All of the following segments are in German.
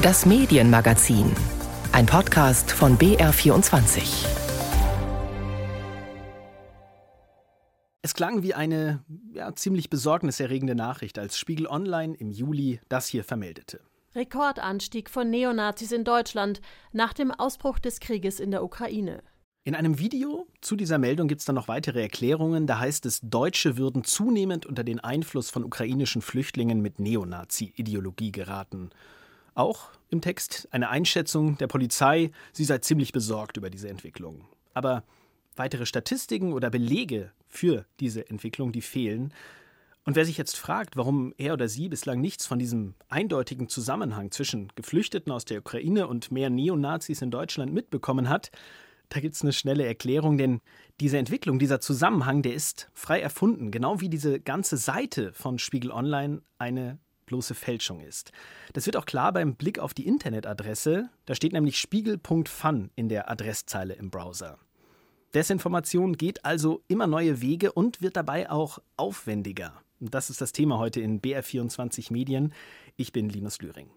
Das Medienmagazin. Ein Podcast von BR24. Es klang wie eine ja, ziemlich besorgniserregende Nachricht, als Spiegel Online im Juli das hier vermeldete. Rekordanstieg von Neonazis in Deutschland nach dem Ausbruch des Krieges in der Ukraine. In einem Video zu dieser Meldung gibt es dann noch weitere Erklärungen. Da heißt es, Deutsche würden zunehmend unter den Einfluss von ukrainischen Flüchtlingen mit Neonazi-Ideologie geraten. Auch im Text eine Einschätzung der Polizei, sie sei ziemlich besorgt über diese Entwicklung. Aber weitere Statistiken oder Belege für diese Entwicklung, die fehlen. Und wer sich jetzt fragt, warum er oder sie bislang nichts von diesem eindeutigen Zusammenhang zwischen Geflüchteten aus der Ukraine und mehr Neonazis in Deutschland mitbekommen hat, da gibt es eine schnelle Erklärung, denn diese Entwicklung, dieser Zusammenhang, der ist frei erfunden, genau wie diese ganze Seite von Spiegel Online eine bloße Fälschung ist. Das wird auch klar beim Blick auf die Internetadresse. Da steht nämlich spiegel.fun in der Adresszeile im Browser. Desinformation geht also immer neue Wege und wird dabei auch aufwendiger. Das ist das Thema heute in BR24 Medien. Ich bin Linus Lühring.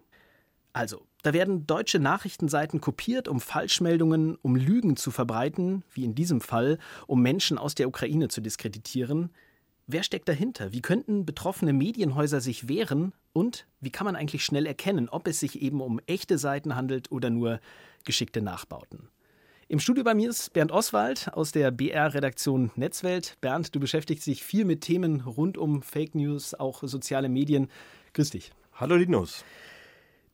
Also, da werden deutsche Nachrichtenseiten kopiert, um Falschmeldungen, um Lügen zu verbreiten, wie in diesem Fall, um Menschen aus der Ukraine zu diskreditieren. Wer steckt dahinter? Wie könnten betroffene Medienhäuser sich wehren? Und wie kann man eigentlich schnell erkennen, ob es sich eben um echte Seiten handelt oder nur geschickte Nachbauten? Im Studio bei mir ist Bernd Oswald aus der BR-Redaktion Netzwelt. Bernd, du beschäftigst dich viel mit Themen rund um Fake News, auch soziale Medien. Grüß dich. Hallo Linus.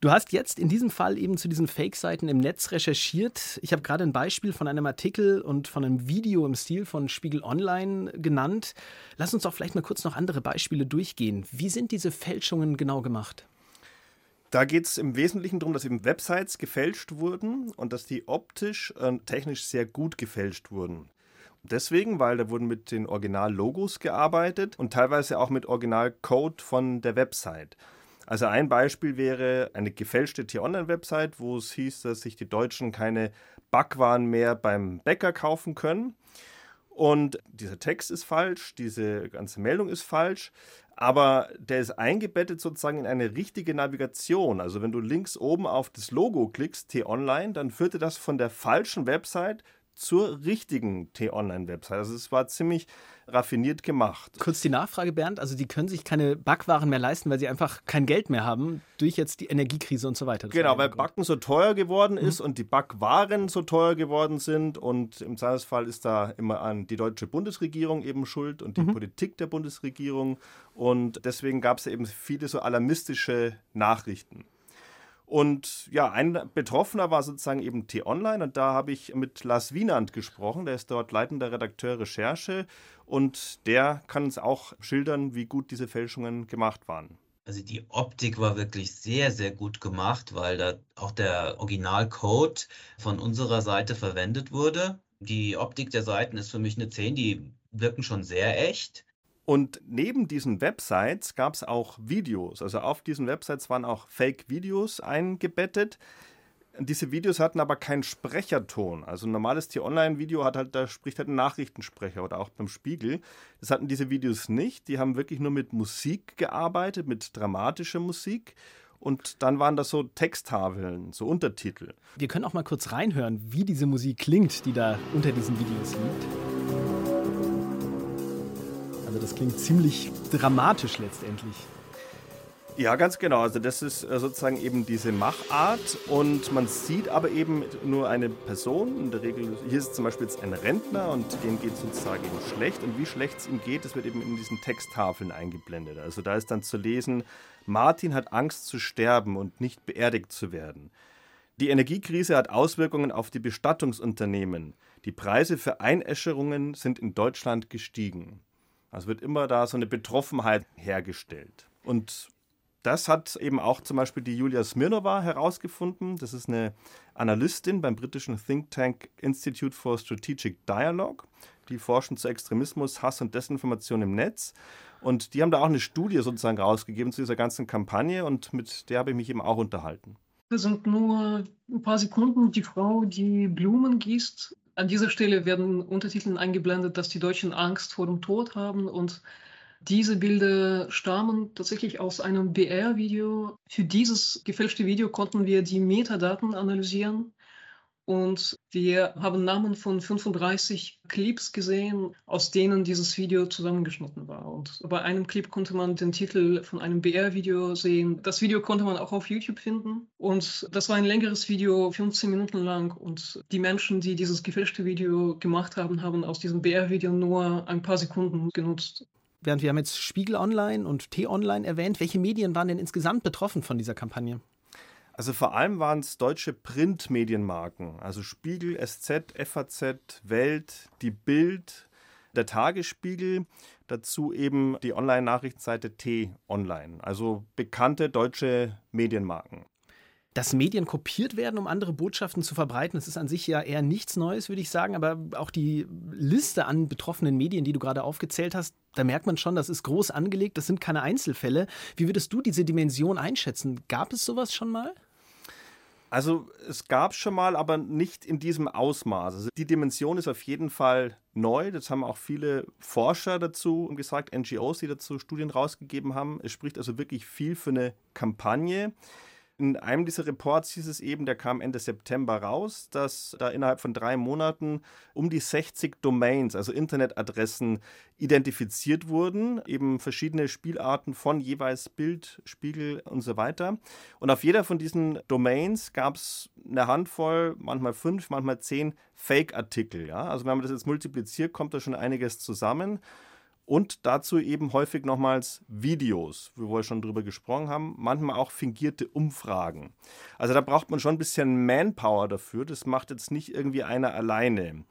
Du hast jetzt in diesem Fall eben zu diesen Fake-Seiten im Netz recherchiert. Ich habe gerade ein Beispiel von einem Artikel und von einem Video im Stil von Spiegel Online genannt. Lass uns doch vielleicht mal kurz noch andere Beispiele durchgehen. Wie sind diese Fälschungen genau gemacht? Da geht es im Wesentlichen darum, dass eben Websites gefälscht wurden und dass die optisch und technisch sehr gut gefälscht wurden. Deswegen, weil da wurden mit den Original-Logos gearbeitet und teilweise auch mit Original-Code von der Website. Also ein Beispiel wäre eine gefälschte T-Online-Website, wo es hieß, dass sich die Deutschen keine Backwaren mehr beim Bäcker kaufen können. Und dieser Text ist falsch, diese ganze Meldung ist falsch, aber der ist eingebettet sozusagen in eine richtige Navigation. Also wenn du links oben auf das Logo klickst, T-Online, dann führte das von der falschen Website zur richtigen T-Online-Website. Also es war ziemlich raffiniert gemacht. Kurz die Nachfrage, Bernd. Also die können sich keine Backwaren mehr leisten, weil sie einfach kein Geld mehr haben durch jetzt die Energiekrise und so weiter. Das genau, weil Backen so teuer geworden mhm. ist und die Backwaren so teuer geworden sind. Und im Zweifelsfall ist da immer an die deutsche Bundesregierung eben schuld und die mhm. Politik der Bundesregierung. Und deswegen gab es eben viele so alarmistische Nachrichten. Und ja, ein Betroffener war sozusagen eben T-Online und da habe ich mit Lars Wienand gesprochen, der ist dort leitender Redakteur Recherche und der kann uns auch schildern, wie gut diese Fälschungen gemacht waren. Also die Optik war wirklich sehr, sehr gut gemacht, weil da auch der Originalcode von unserer Seite verwendet wurde. Die Optik der Seiten ist für mich eine 10, die wirken schon sehr echt. Und neben diesen Websites gab es auch Videos. Also auf diesen Websites waren auch Fake-Videos eingebettet. Diese Videos hatten aber keinen Sprecherton. Also ein normales T-Online-Video hat halt, da spricht halt ein Nachrichtensprecher oder auch beim Spiegel. Das hatten diese Videos nicht. Die haben wirklich nur mit Musik gearbeitet, mit dramatischer Musik. Und dann waren das so Texttafeln, so Untertitel. Wir können auch mal kurz reinhören, wie diese Musik klingt, die da unter diesen Videos liegt. Also das klingt ziemlich dramatisch letztendlich. Ja, ganz genau. Also das ist äh, sozusagen eben diese Machart und man sieht aber eben nur eine Person. In der Regel, hier ist zum Beispiel jetzt ein Rentner und dem geht es sozusagen eben schlecht. Und wie schlecht es ihm geht, das wird eben in diesen Texttafeln eingeblendet. Also da ist dann zu lesen, Martin hat Angst zu sterben und nicht beerdigt zu werden. Die Energiekrise hat Auswirkungen auf die Bestattungsunternehmen. Die Preise für Einäscherungen sind in Deutschland gestiegen. Also wird immer da so eine Betroffenheit hergestellt. Und das hat eben auch zum Beispiel die Julia Smirnova herausgefunden. Das ist eine Analystin beim britischen Think Tank Institute for Strategic Dialogue. Die forschen zu Extremismus, Hass und Desinformation im Netz. Und die haben da auch eine Studie sozusagen rausgegeben zu dieser ganzen Kampagne und mit der habe ich mich eben auch unterhalten. Das sind nur ein paar Sekunden. Die Frau, die Blumen gießt, an dieser Stelle werden Untertitel eingeblendet, dass die Deutschen Angst vor dem Tod haben und Diese Bilder stammen tatsächlich aus einem BR-Video. Für dieses gefälschte Video konnten wir die Metadaten analysieren und wir haben Namen von 35 Clips gesehen, aus denen dieses Video zusammengeschnitten war. Und bei einem Clip konnte man den Titel von einem BR-Video sehen. Das Video konnte man auch auf YouTube finden. Und das war ein längeres Video, 15 Minuten lang. Und die Menschen, die dieses gefälschte Video gemacht haben, haben aus diesem BR-Video nur ein paar Sekunden genutzt. Während wir haben jetzt Spiegel Online und T-Online erwähnt. Welche Medien waren denn insgesamt betroffen von dieser Kampagne? Also vor allem waren es deutsche Printmedienmarken, also Spiegel, SZ, FAZ, Welt, die Bild, der Tagesspiegel, dazu eben die Online-Nachrichtenseite T-Online, also bekannte deutsche Medienmarken. Dass Medien kopiert werden, um andere Botschaften zu verbreiten, das ist an sich ja eher nichts Neues, würde ich sagen. Aber auch die Liste an betroffenen Medien, die du gerade aufgezählt hast, da merkt man schon, das ist groß angelegt, das sind keine Einzelfälle. Wie würdest du diese Dimension einschätzen? Gab es sowas schon mal? Also es gab schon mal, aber nicht in diesem Ausmaß. Also die Dimension ist auf jeden Fall neu. Das haben auch viele Forscher dazu gesagt, NGOs, die dazu Studien rausgegeben haben. Es spricht also wirklich viel für eine Kampagne. In einem dieser Reports hieß es eben, der kam Ende September raus, dass da innerhalb von drei Monaten um die 60 Domains, also Internetadressen, identifiziert wurden, eben verschiedene Spielarten von jeweils Bild, Spiegel und so weiter. Und auf jeder von diesen Domains gab es eine Handvoll, manchmal fünf, manchmal zehn Fake-Artikel. Ja? Also wenn man das jetzt multipliziert, kommt da schon einiges zusammen und dazu eben häufig nochmals Videos, wo wir schon drüber gesprochen haben, manchmal auch fingierte Umfragen. Also da braucht man schon ein bisschen Manpower dafür, das macht jetzt nicht irgendwie einer alleine.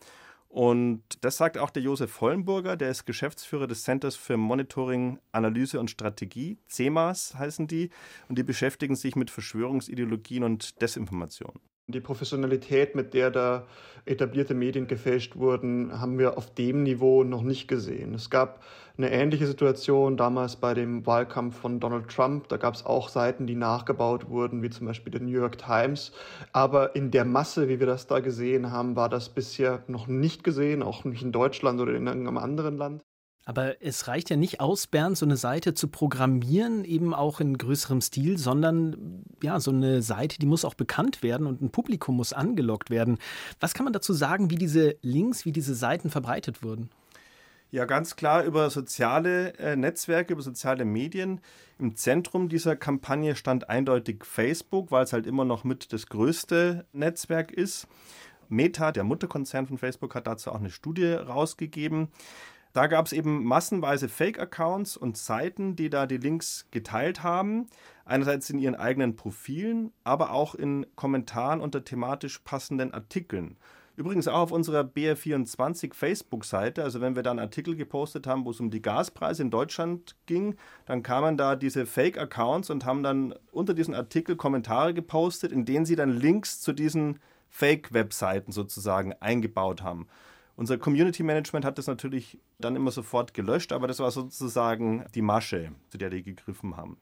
Und das sagt auch der Josef Hollenburger, der ist Geschäftsführer des Centers für Monitoring, Analyse und Strategie, CEMAS heißen die, und die beschäftigen sich mit Verschwörungsideologien und Desinformation. Die Professionalität, mit der da etablierte Medien gefälscht wurden, haben wir auf dem Niveau noch nicht gesehen. Es gab eine ähnliche Situation damals bei dem Wahlkampf von Donald Trump. Da gab es auch Seiten, die nachgebaut wurden, wie zum Beispiel der New York Times. Aber in der Masse, wie wir das da gesehen haben, war das bisher noch nicht gesehen, auch nicht in Deutschland oder in irgendeinem anderen Land. Aber es reicht ja nicht aus, Bernd, so eine Seite zu programmieren, eben auch in größerem Stil, sondern ja, so eine Seite, die muss auch bekannt werden und ein Publikum muss angelockt werden. Was kann man dazu sagen, wie diese Links, wie diese Seiten verbreitet wurden? Ja, ganz klar über soziale äh, Netzwerke, über soziale Medien. Im Zentrum dieser Kampagne stand eindeutig Facebook, weil es halt immer noch mit das größte Netzwerk ist. Meta, der Mutterkonzern von Facebook, hat dazu auch eine Studie rausgegeben. Da gab es eben massenweise Fake-Accounts und Seiten, die da die Links geteilt haben. Einerseits in ihren eigenen Profilen, aber auch in Kommentaren unter thematisch passenden Artikeln. Übrigens auch auf unserer BR24 Facebook-Seite, also wenn wir da einen Artikel gepostet haben, wo es um die Gaspreise in Deutschland ging, dann kamen da diese Fake-Accounts und haben dann unter diesen Artikel Kommentare gepostet, in denen sie dann Links zu diesen Fake-Webseiten sozusagen eingebaut haben. Unser Community Management hat das natürlich dann immer sofort gelöscht, aber das war sozusagen die Masche, zu der die gegriffen haben.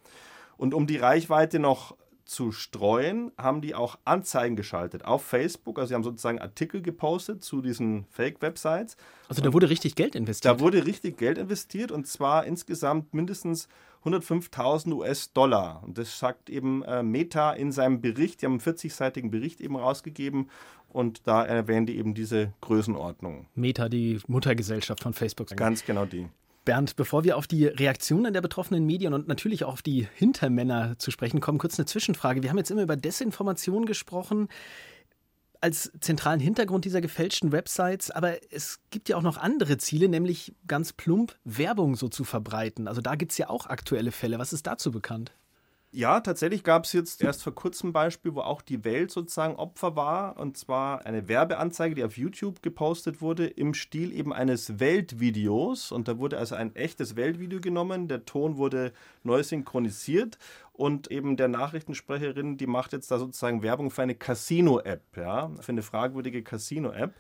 Und um die Reichweite noch zu streuen, haben die auch Anzeigen geschaltet auf Facebook. Also sie haben sozusagen Artikel gepostet zu diesen Fake-Websites. Also da wurde richtig Geld investiert. Da wurde richtig Geld investiert und zwar insgesamt mindestens 105.000 US-Dollar. Und das sagt eben äh, Meta in seinem Bericht. Die haben einen 40-seitigen Bericht eben rausgegeben und da erwähnen die eben diese Größenordnung. Meta, die Muttergesellschaft von Facebook. Ganz genau die. Bernd, bevor wir auf die Reaktionen der betroffenen Medien und natürlich auch auf die Hintermänner zu sprechen kommen, kurz eine Zwischenfrage. Wir haben jetzt immer über Desinformation gesprochen als zentralen Hintergrund dieser gefälschten Websites, aber es gibt ja auch noch andere Ziele, nämlich ganz plump Werbung so zu verbreiten. Also da gibt es ja auch aktuelle Fälle. Was ist dazu bekannt? Ja, tatsächlich gab es jetzt erst vor kurzem ein Beispiel, wo auch die Welt sozusagen Opfer war. Und zwar eine Werbeanzeige, die auf YouTube gepostet wurde, im Stil eben eines Weltvideos. Und da wurde also ein echtes Weltvideo genommen. Der Ton wurde neu synchronisiert. Und eben der Nachrichtensprecherin, die macht jetzt da sozusagen Werbung für eine Casino-App, ja, für eine fragwürdige Casino-App.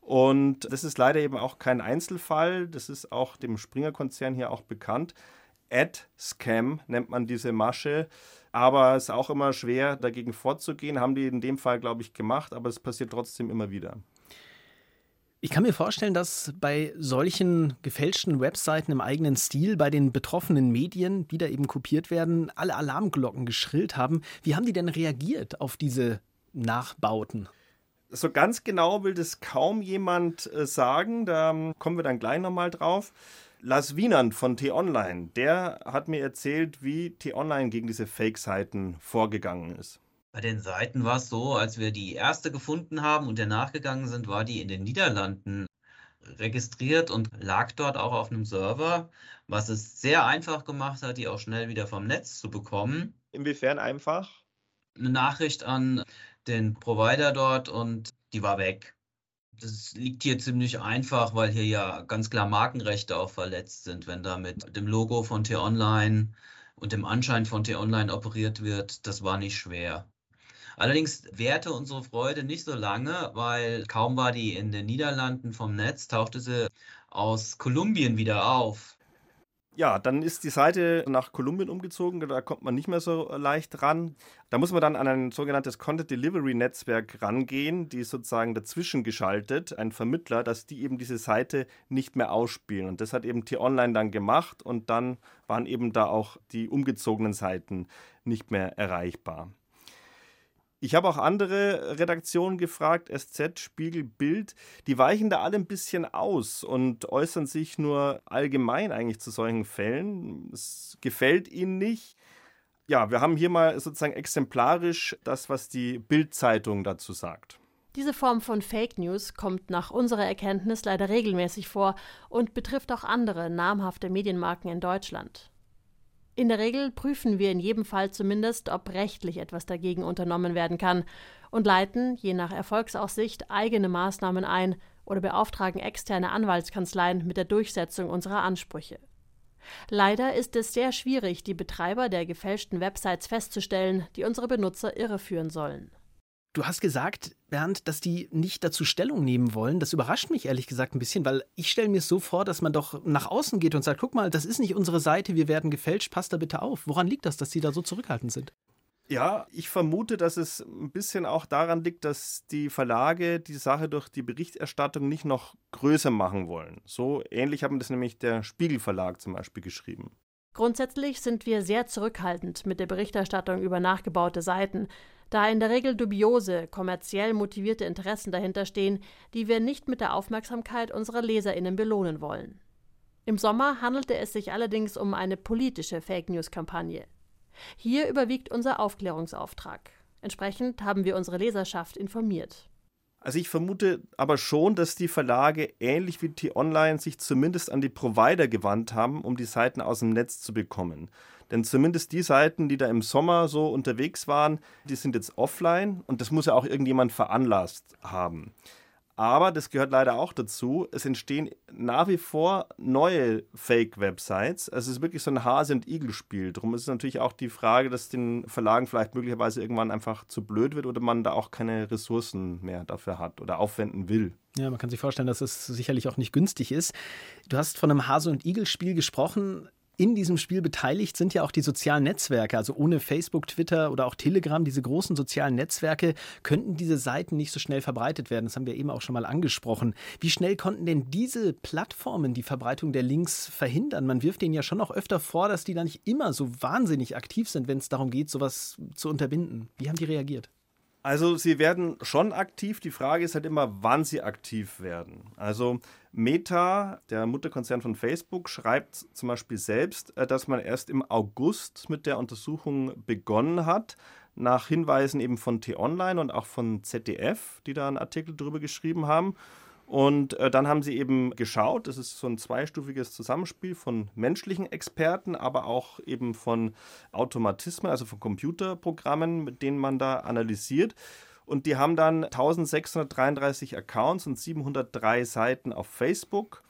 Und das ist leider eben auch kein Einzelfall. Das ist auch dem Springer-Konzern hier auch bekannt. Ad-Scam nennt man diese Masche. Aber es ist auch immer schwer, dagegen vorzugehen. Haben die in dem Fall, glaube ich, gemacht, aber es passiert trotzdem immer wieder. Ich kann mir vorstellen, dass bei solchen gefälschten Webseiten im eigenen Stil bei den betroffenen Medien, die da eben kopiert werden, alle Alarmglocken geschrillt haben. Wie haben die denn reagiert auf diese Nachbauten? So ganz genau will das kaum jemand äh, sagen, da ähm, kommen wir dann gleich nochmal drauf. Lars Wienand von T-Online, der hat mir erzählt, wie T-Online gegen diese Fake-Seiten vorgegangen ist. Bei den Seiten war es so, als wir die erste gefunden haben und der nachgegangen sind, war die in den Niederlanden registriert und lag dort auch auf einem Server, was es sehr einfach gemacht hat, die auch schnell wieder vom Netz zu bekommen. Inwiefern einfach? Eine Nachricht an den Provider dort und die war weg. Das liegt hier ziemlich einfach, weil hier ja ganz klar Markenrechte auch verletzt sind, wenn da mit dem Logo von T-Online und dem Anschein von T-Online operiert wird. Das war nicht schwer. Allerdings währte unsere Freude nicht so lange, weil kaum war die in den Niederlanden vom Netz, tauchte sie aus Kolumbien wieder auf. Ja, dann ist die Seite nach Kolumbien umgezogen, da kommt man nicht mehr so leicht ran. Da muss man dann an ein sogenanntes Content Delivery Netzwerk rangehen, die sozusagen dazwischen geschaltet, ein Vermittler, dass die eben diese Seite nicht mehr ausspielen. Und das hat eben T-Online dann gemacht und dann waren eben da auch die umgezogenen Seiten nicht mehr erreichbar. Ich habe auch andere Redaktionen gefragt, SZ, Spiegel, Bild. Die weichen da alle ein bisschen aus und äußern sich nur allgemein eigentlich zu solchen Fällen. Es gefällt ihnen nicht. Ja, wir haben hier mal sozusagen exemplarisch das, was die Bild-Zeitung dazu sagt. Diese Form von Fake News kommt nach unserer Erkenntnis leider regelmäßig vor und betrifft auch andere namhafte Medienmarken in Deutschland. In der Regel prüfen wir in jedem Fall zumindest, ob rechtlich etwas dagegen unternommen werden kann und leiten, je nach Erfolgsaussicht, eigene Maßnahmen ein oder beauftragen externe Anwaltskanzleien mit der Durchsetzung unserer Ansprüche. Leider ist es sehr schwierig, die Betreiber der gefälschten Websites festzustellen, die unsere Benutzer irreführen sollen. Du hast gesagt, Bernd, dass die nicht dazu Stellung nehmen wollen. Das überrascht mich ehrlich gesagt ein bisschen, weil ich stelle mir es so vor, dass man doch nach außen geht und sagt, guck mal, das ist nicht unsere Seite, wir werden gefälscht, passt da bitte auf. Woran liegt das, dass sie da so zurückhaltend sind? Ja, ich vermute, dass es ein bisschen auch daran liegt, dass die Verlage die Sache durch die Berichterstattung nicht noch größer machen wollen. So ähnlich haben das nämlich der Spiegelverlag zum Beispiel geschrieben. Grundsätzlich sind wir sehr zurückhaltend mit der Berichterstattung über nachgebaute Seiten, da in der Regel dubiose, kommerziell motivierte Interessen dahinter stehen, die wir nicht mit der Aufmerksamkeit unserer Leserinnen belohnen wollen. Im Sommer handelte es sich allerdings um eine politische Fake News-Kampagne. Hier überwiegt unser Aufklärungsauftrag. Entsprechend haben wir unsere Leserschaft informiert. Also ich vermute aber schon, dass die Verlage ähnlich wie T-Online sich zumindest an die Provider gewandt haben, um die Seiten aus dem Netz zu bekommen. Denn zumindest die Seiten, die da im Sommer so unterwegs waren, die sind jetzt offline und das muss ja auch irgendjemand veranlasst haben. Aber das gehört leider auch dazu. Es entstehen nach wie vor neue Fake-Websites. Es ist wirklich so ein Hase- und Igel-Spiel. Darum ist es natürlich auch die Frage, dass den Verlagen vielleicht möglicherweise irgendwann einfach zu blöd wird oder man da auch keine Ressourcen mehr dafür hat oder aufwenden will. Ja, man kann sich vorstellen, dass es sicherlich auch nicht günstig ist. Du hast von einem Hase- und Igel-Spiel gesprochen in diesem Spiel beteiligt sind ja auch die sozialen Netzwerke. Also ohne Facebook, Twitter oder auch Telegram, diese großen sozialen Netzwerke, könnten diese Seiten nicht so schnell verbreitet werden. Das haben wir eben auch schon mal angesprochen. Wie schnell konnten denn diese Plattformen die Verbreitung der Links verhindern? Man wirft denen ja schon auch öfter vor, dass die da nicht immer so wahnsinnig aktiv sind, wenn es darum geht, sowas zu unterbinden. Wie haben die reagiert? Also sie werden schon aktiv. Die Frage ist halt immer, wann sie aktiv werden. Also Meta, der Mutterkonzern von Facebook, schreibt zum Beispiel selbst, äh, dass man erst im August mit der Untersuchung begonnen hat, nach Hinweisen eben von T-Online und auch von ZDF, die da einen Artikel darüber geschrieben haben. Und äh, dann haben sie eben geschaut, das ist so ein zweistufiges Zusammenspiel von menschlichen Experten, aber auch eben von Automatismen, also von Computerprogrammen, mit denen man da analysiert. Und die haben dann 1633 Accounts und 703 Seiten auf Facebook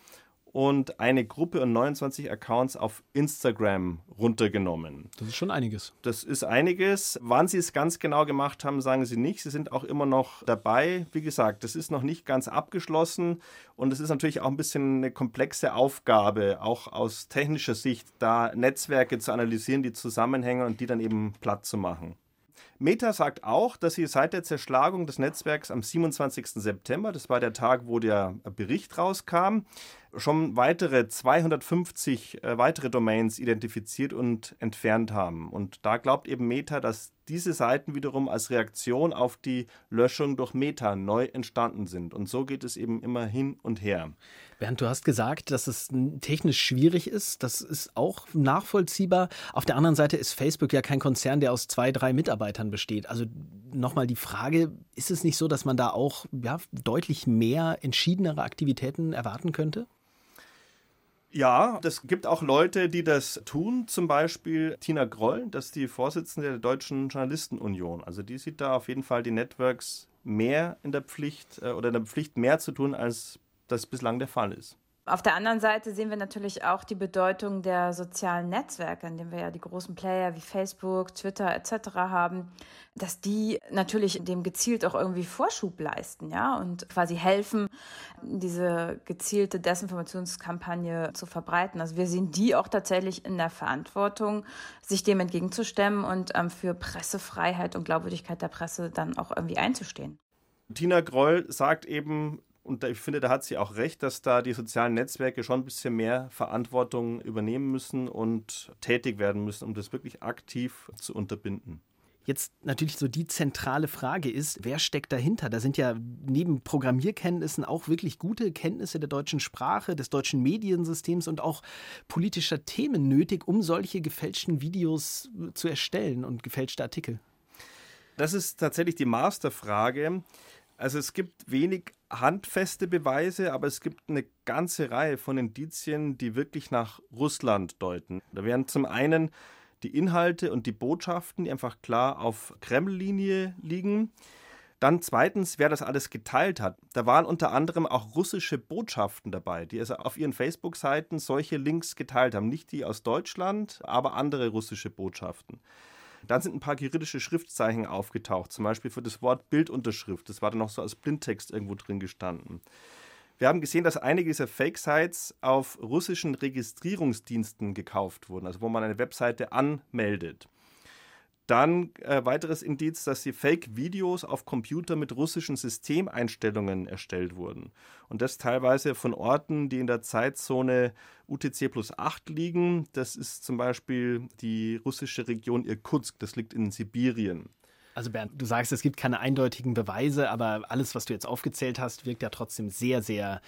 und eine Gruppe und 29 Accounts auf Instagram runtergenommen. Das ist schon einiges. Das ist einiges. Wann sie es ganz genau gemacht haben, sagen sie nicht. Sie sind auch immer noch dabei. Wie gesagt, das ist noch nicht ganz abgeschlossen und es ist natürlich auch ein bisschen eine komplexe Aufgabe, auch aus technischer Sicht, da Netzwerke zu analysieren, die zusammenhängen und die dann eben platt zu machen. Meta sagt auch, dass sie seit der Zerschlagung des Netzwerks am 27. September, das war der Tag, wo der Bericht rauskam, schon weitere 250 äh, weitere Domains identifiziert und entfernt haben. Und da glaubt eben Meta, dass diese Seiten wiederum als Reaktion auf die Löschung durch Meta neu entstanden sind. Und so geht es eben immer hin und her. Bernd, du hast gesagt, dass es technisch schwierig ist. Das ist auch nachvollziehbar. Auf der anderen Seite ist Facebook ja kein Konzern, der aus zwei, drei Mitarbeitern besteht. Also nochmal die Frage, ist es nicht so, dass man da auch ja, deutlich mehr entschiedenere Aktivitäten erwarten könnte? Ja, es gibt auch Leute, die das tun. Zum Beispiel Tina Groll, das ist die Vorsitzende der Deutschen Journalistenunion. Also die sieht da auf jeden Fall die Networks mehr in der Pflicht äh, oder in der Pflicht mehr zu tun, als das bislang der Fall ist. Auf der anderen Seite sehen wir natürlich auch die Bedeutung der sozialen Netzwerke, in denen wir ja die großen Player wie Facebook, Twitter etc. haben, dass die natürlich dem gezielt auch irgendwie Vorschub leisten, ja, und quasi helfen, diese gezielte Desinformationskampagne zu verbreiten. Also wir sehen die auch tatsächlich in der Verantwortung, sich dem entgegenzustemmen und ähm, für Pressefreiheit und Glaubwürdigkeit der Presse dann auch irgendwie einzustehen. Tina Groll sagt eben, und ich finde, da hat sie auch recht, dass da die sozialen Netzwerke schon ein bisschen mehr Verantwortung übernehmen müssen und tätig werden müssen, um das wirklich aktiv zu unterbinden. Jetzt natürlich so die zentrale Frage ist, wer steckt dahinter? Da sind ja neben Programmierkenntnissen auch wirklich gute Kenntnisse der deutschen Sprache, des deutschen Mediensystems und auch politischer Themen nötig, um solche gefälschten Videos zu erstellen und gefälschte Artikel. Das ist tatsächlich die Masterfrage. Also es gibt wenig handfeste Beweise, aber es gibt eine ganze Reihe von Indizien, die wirklich nach Russland deuten. Da wären zum einen die Inhalte und die Botschaften, die einfach klar auf Kreml-Linie liegen. Dann zweitens, wer das alles geteilt hat. Da waren unter anderem auch russische Botschaften dabei, die also auf ihren Facebook-Seiten solche Links geteilt haben. Nicht die aus Deutschland, aber andere russische Botschaften. Dann sind ein paar kyrillische Schriftzeichen aufgetaucht, zum Beispiel für das Wort Bildunterschrift. Das war dann noch so als Blindtext irgendwo drin gestanden. Wir haben gesehen, dass einige dieser Fake-Sites auf russischen Registrierungsdiensten gekauft wurden, also wo man eine Webseite anmeldet. Dann äh, weiteres Indiz, dass die Fake-Videos auf Computer mit russischen Systemeinstellungen erstellt wurden. Und das teilweise von Orten, die in der Zeitzone UTC plus 8 liegen. Das ist zum Beispiel die russische Region Irkutsk, das liegt in Sibirien. Also Bernd, du sagst, es gibt keine eindeutigen Beweise, aber alles, was du jetzt aufgezählt hast, wirkt ja trotzdem sehr, sehr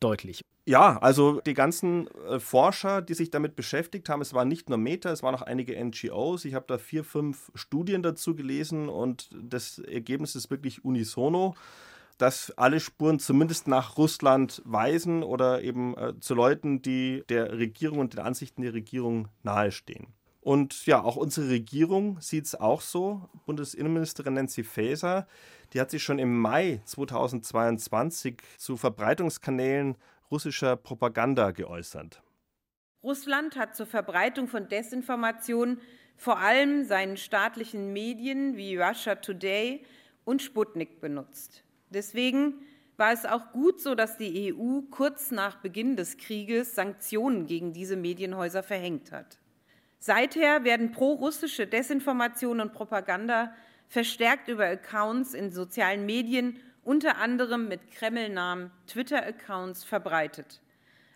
deutlich. Ja, also die ganzen äh, Forscher, die sich damit beschäftigt haben, es waren nicht nur Meta, es waren auch einige NGOs. Ich habe da vier, fünf Studien dazu gelesen und das Ergebnis ist wirklich unisono, dass alle Spuren zumindest nach Russland weisen oder eben äh, zu Leuten, die der Regierung und den Ansichten der Regierung nahestehen. Und ja, auch unsere Regierung sieht es auch so. Bundesinnenministerin Nancy Faeser, die hat sich schon im Mai 2022 zu Verbreitungskanälen russischer Propaganda geäußert. Russland hat zur Verbreitung von Desinformation vor allem seinen staatlichen Medien wie Russia Today und Sputnik benutzt. Deswegen war es auch gut so, dass die EU kurz nach Beginn des Krieges Sanktionen gegen diese Medienhäuser verhängt hat. Seither werden pro-russische Desinformation und Propaganda verstärkt über Accounts in sozialen Medien, unter anderem mit Kreml-Namen Twitter-Accounts, verbreitet.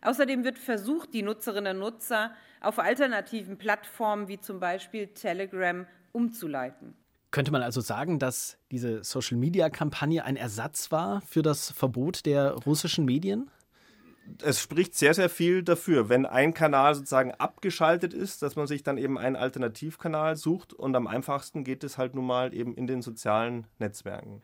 Außerdem wird versucht, die Nutzerinnen und Nutzer auf alternativen Plattformen wie zum Beispiel Telegram umzuleiten. Könnte man also sagen, dass diese Social-Media-Kampagne ein Ersatz war für das Verbot der russischen Medien? Es spricht sehr, sehr viel dafür, wenn ein Kanal sozusagen abgeschaltet ist, dass man sich dann eben einen Alternativkanal sucht und am einfachsten geht es halt nun mal eben in den sozialen Netzwerken.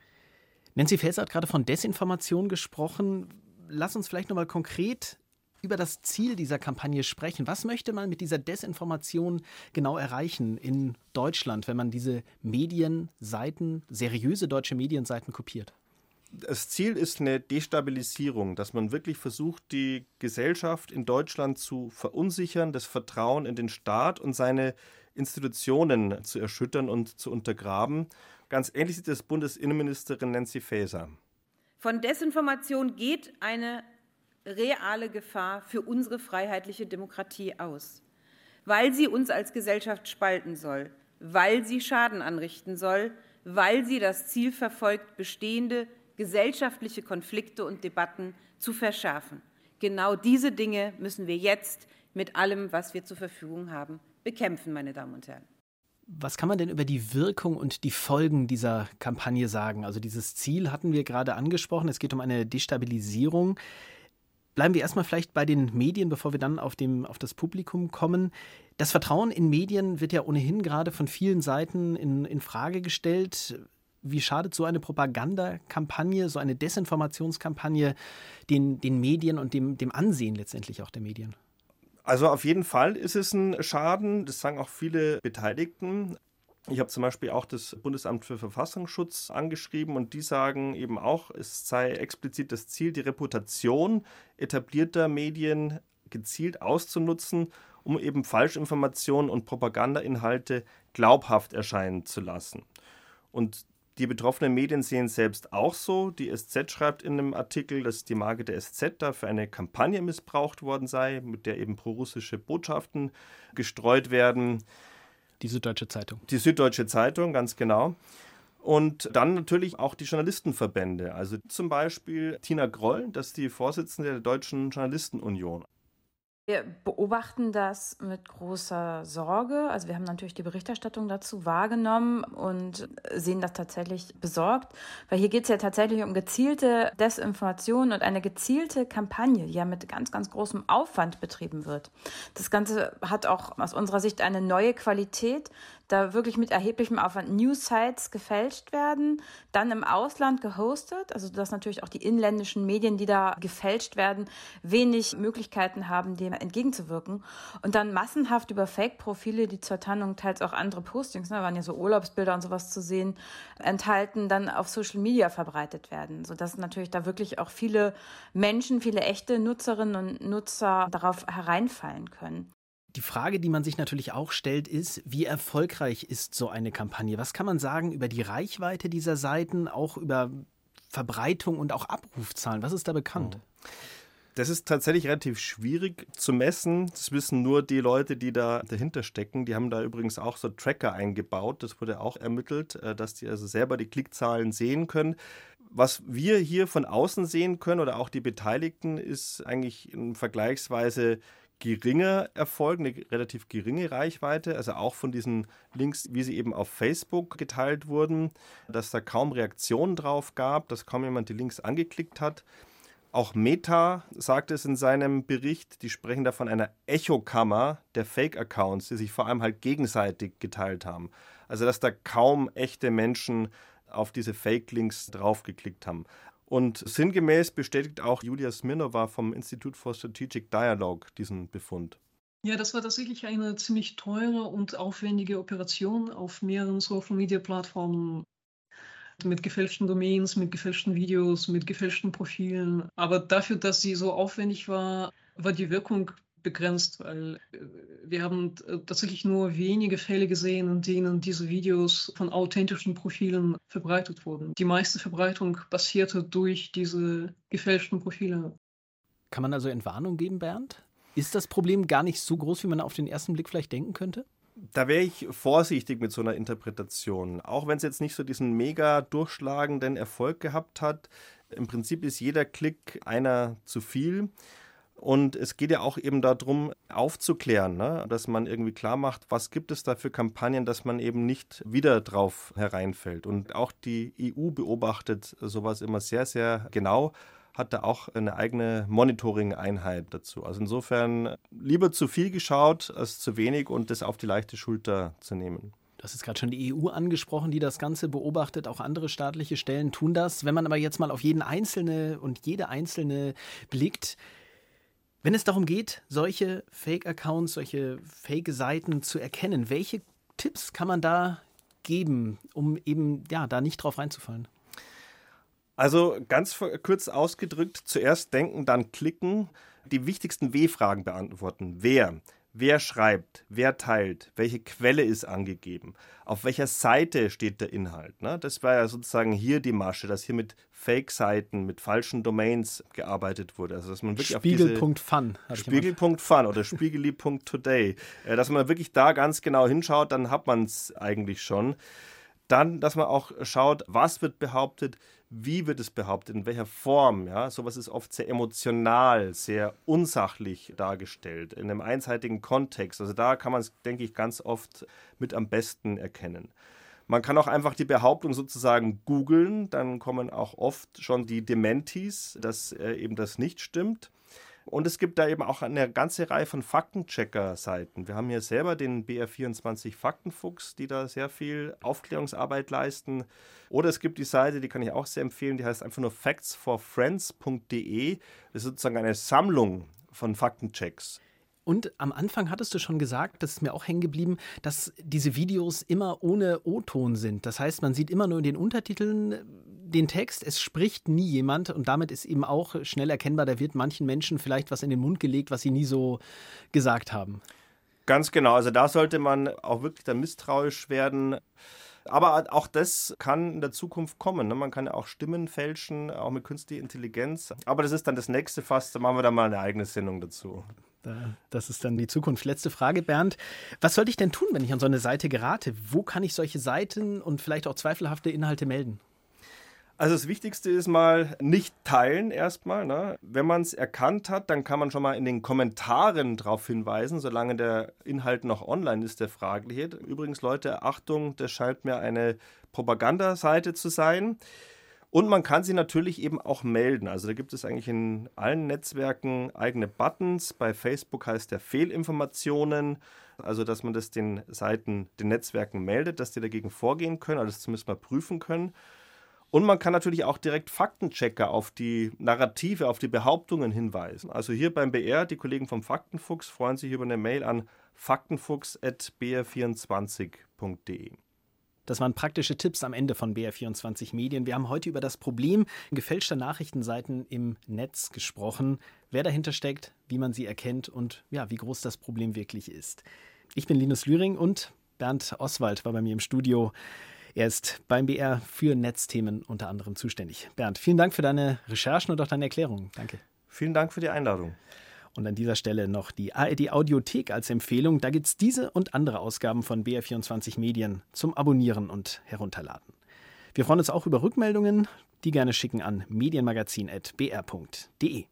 Nancy Faeser hat gerade von Desinformation gesprochen. Lass uns vielleicht nochmal konkret über das Ziel dieser Kampagne sprechen. Was möchte man mit dieser Desinformation genau erreichen in Deutschland, wenn man diese Medienseiten, seriöse deutsche Medienseiten kopiert? Das Ziel ist eine Destabilisierung, dass man wirklich versucht, die Gesellschaft in Deutschland zu verunsichern, das Vertrauen in den Staat und seine Institutionen zu erschüttern und zu untergraben. Ganz ähnlich sieht das Bundesinnenministerin Nancy Faeser. Von Desinformation geht eine reale Gefahr für unsere freiheitliche Demokratie aus, weil sie uns als Gesellschaft spalten soll, weil sie Schaden anrichten soll, weil sie das Ziel verfolgt, bestehende gesellschaftliche Konflikte und Debatten zu verschärfen. Genau diese Dinge müssen wir jetzt mit allem, was wir zur Verfügung haben, bekämpfen, meine Damen und Herren. Was kann man denn über die Wirkung und die Folgen dieser Kampagne sagen? Also dieses Ziel hatten wir gerade angesprochen. Es geht um eine Destabilisierung. Bleiben wir erstmal vielleicht bei den Medien, bevor wir dann auf, dem, auf das Publikum kommen. Das Vertrauen in Medien wird ja ohnehin gerade von vielen Seiten in, in Frage gestellt. Wie schadet so eine Propagandakampagne, so eine Desinformationskampagne den, den Medien und dem, dem Ansehen letztendlich auch der Medien? Also auf jeden Fall ist es ein Schaden, das sagen auch viele Beteiligten. Ich habe zum Beispiel auch das Bundesamt für Verfassungsschutz angeschrieben und die sagen eben auch, es sei explizit das Ziel, die Reputation etablierter Medien gezielt auszunutzen, um eben Falschinformationen und Propagandainhalte glaubhaft erscheinen zu lassen. Und die betroffenen Medien sehen es selbst auch so. Die SZ schreibt in einem Artikel, dass die Marke der SZ da für eine Kampagne missbraucht worden sei, mit der eben prorussische Botschaften gestreut werden. Die Süddeutsche Zeitung. Die Süddeutsche Zeitung, ganz genau. Und dann natürlich auch die Journalistenverbände. Also zum Beispiel Tina Groll, das ist die Vorsitzende der Deutschen Journalistenunion. Wir beobachten das mit großer Sorge. Also wir haben natürlich die Berichterstattung dazu wahrgenommen und sehen das tatsächlich besorgt, weil hier geht es ja tatsächlich um gezielte Desinformation und eine gezielte Kampagne, die ja mit ganz, ganz großem Aufwand betrieben wird. Das Ganze hat auch aus unserer Sicht eine neue Qualität, da wirklich mit erheblichem Aufwand News-Sites gefälscht werden, dann im Ausland gehostet, also dass natürlich auch die inländischen Medien, die da gefälscht werden, wenig Möglichkeiten haben, dem entgegenzuwirken und dann massenhaft über Fake-Profile, die zur Tarnung teils auch andere Postings, ne, waren ja so Urlaubsbilder und sowas zu sehen, enthalten, dann auf Social Media verbreitet werden, sodass natürlich da wirklich auch viele Menschen, viele echte Nutzerinnen und Nutzer darauf hereinfallen können. Die Frage, die man sich natürlich auch stellt, ist, wie erfolgreich ist so eine Kampagne? Was kann man sagen über die Reichweite dieser Seiten, auch über Verbreitung und auch Abrufzahlen? Was ist da bekannt? Oh. Das ist tatsächlich relativ schwierig zu messen. Das wissen nur die Leute, die da dahinter stecken. Die haben da übrigens auch so Tracker eingebaut. Das wurde auch ermittelt, äh, dass die also selber die Klickzahlen sehen können. Was wir hier von außen sehen können oder auch die Beteiligten, ist eigentlich ein vergleichsweise geringer Erfolg, eine relativ geringe Reichweite, also auch von diesen Links, wie sie eben auf Facebook geteilt wurden, dass da kaum Reaktionen drauf gab, dass kaum jemand die Links angeklickt hat. Auch Meta sagt es in seinem Bericht, die sprechen da von einer Echokammer der Fake-Accounts, die sich vor allem halt gegenseitig geteilt haben. Also dass da kaum echte Menschen auf diese Fake-Links draufgeklickt haben. Und sinngemäß bestätigt auch Julia Smirnova vom Institut for Strategic Dialogue diesen Befund. Ja, das war tatsächlich eine ziemlich teure und aufwendige Operation auf mehreren Social-Media-Plattformen mit gefälschten Domains, mit gefälschten Videos, mit gefälschten Profilen. Aber dafür, dass sie so aufwendig war, war die Wirkung begrenzt, weil äh, wir haben äh, tatsächlich nur wenige Fälle gesehen, in denen diese Videos von authentischen Profilen verbreitet wurden. Die meiste Verbreitung passierte durch diese gefälschten Profile. Kann man also Entwarnung geben, Bernd? Ist das Problem gar nicht so groß, wie man auf den ersten Blick vielleicht denken könnte? Da wäre ich vorsichtig mit so einer Interpretation. Auch wenn es jetzt nicht so diesen mega durchschlagenden Erfolg gehabt hat. Im Prinzip ist jeder Klick einer zu viel. Und es geht ja auch eben darum, aufzuklären, ne? dass man irgendwie klar macht, was gibt es da für Kampagnen, dass man eben nicht wieder drauf hereinfällt. Und auch die EU beobachtet sowas immer sehr, sehr genau, hat da auch eine eigene Monitoring-Einheit dazu. Also insofern lieber zu viel geschaut als zu wenig und das auf die leichte Schulter zu nehmen. Du hast jetzt gerade schon die EU angesprochen, die das Ganze beobachtet. Auch andere staatliche Stellen tun das. Wenn man aber jetzt mal auf jeden Einzelne und jede Einzelne blickt, wenn es darum geht, solche Fake-Accounts, solche Fake-Seiten zu erkennen, welche Tipps kann man da geben, um eben ja da nicht drauf reinzufallen? Also ganz kurz ausgedrückt, zuerst denken, dann klicken, die wichtigsten W-Fragen beantworten. Wer? wer schreibt, wer teilt, welche Quelle ist angegeben, auf welcher Seite steht der Inhalt. Ne? Das war ja sozusagen hier die Masche, dass hier mit Fake-Seiten, mit falschen Domains gearbeitet wurde. Also dass man wirklich Spiegel.fun. Spiegel.fun oder spiegeli.today. Dass man wirklich da ganz genau hinschaut, dann hat man es eigentlich schon. Dann, dass man auch schaut, was wird behauptet, wie wird es behauptet, in welcher Form. Ja? Sowas ist oft sehr emotional, sehr unsachlich dargestellt, in einem einseitigen Kontext. Also da kann man es, denke ich, ganz oft mit am besten erkennen. Man kann auch einfach die Behauptung sozusagen googeln, dann kommen auch oft schon die Dementis, dass äh, eben das nicht stimmt. Und es gibt da eben auch eine ganze Reihe von Faktenchecker-Seiten. Wir haben hier selber den BR24 Faktenfuchs, die da sehr viel Aufklärungsarbeit leisten. Oder es gibt die Seite, die kann ich auch sehr empfehlen, die heißt einfach nur factsforfriends.de. Das ist sozusagen eine Sammlung von Faktenchecks. Und am Anfang hattest du schon gesagt, das ist mir auch hängen geblieben, dass diese Videos immer ohne O-Ton sind. Das heißt, man sieht immer nur in den Untertiteln äh, den Text, es spricht nie jemand und damit ist eben auch schnell erkennbar, da wird manchen Menschen vielleicht was in den Mund gelegt, was sie nie so gesagt haben. Ganz genau, also da sollte man auch wirklich dann misstrauisch werden. Aber auch das kann in der Zukunft kommen. Ne? Man kann ja auch Stimmen fälschen, auch mit künstlicher Intelligenz. Aber das ist dann das nächste Fass, da machen wir dann mal eine eigene Sendung dazu. Das ist dann die Zukunft. Letzte Frage, Bernd. Was sollte ich denn tun, wenn ich an so eine Seite gerate? Wo kann ich solche Seiten und vielleicht auch zweifelhafte Inhalte melden? Also das Wichtigste ist mal nicht teilen erstmal. Ne? Wenn man es erkannt hat, dann kann man schon mal in den Kommentaren darauf hinweisen, solange der Inhalt noch online ist, der fragliche. Übrigens, Leute, Achtung, das scheint mir eine Propagandaseite zu sein. Und man kann sie natürlich eben auch melden. Also da gibt es eigentlich in allen Netzwerken eigene Buttons. Bei Facebook heißt der Fehlinformationen. Also dass man das den Seiten, den Netzwerken meldet, dass die dagegen vorgehen können, also das zumindest mal prüfen können. Und man kann natürlich auch direkt Faktenchecker auf die Narrative, auf die Behauptungen hinweisen. Also hier beim BR, die Kollegen vom Faktenfuchs freuen sich über eine Mail an faktenfuchs.br24.de. Das waren praktische Tipps am Ende von BR24 Medien. Wir haben heute über das Problem gefälschter Nachrichtenseiten im Netz gesprochen, wer dahinter steckt, wie man sie erkennt und ja, wie groß das Problem wirklich ist. Ich bin Linus Lühring und Bernd Oswald war bei mir im Studio. Er ist beim BR für Netzthemen unter anderem zuständig. Bernd, vielen Dank für deine Recherchen und auch deine Erklärungen. Danke. Vielen Dank für die Einladung. Und an dieser Stelle noch die ARD Audiothek als Empfehlung. Da gibt es diese und andere Ausgaben von BR24 Medien zum Abonnieren und Herunterladen. Wir freuen uns auch über Rückmeldungen, die gerne schicken an medienmagazin.br.de.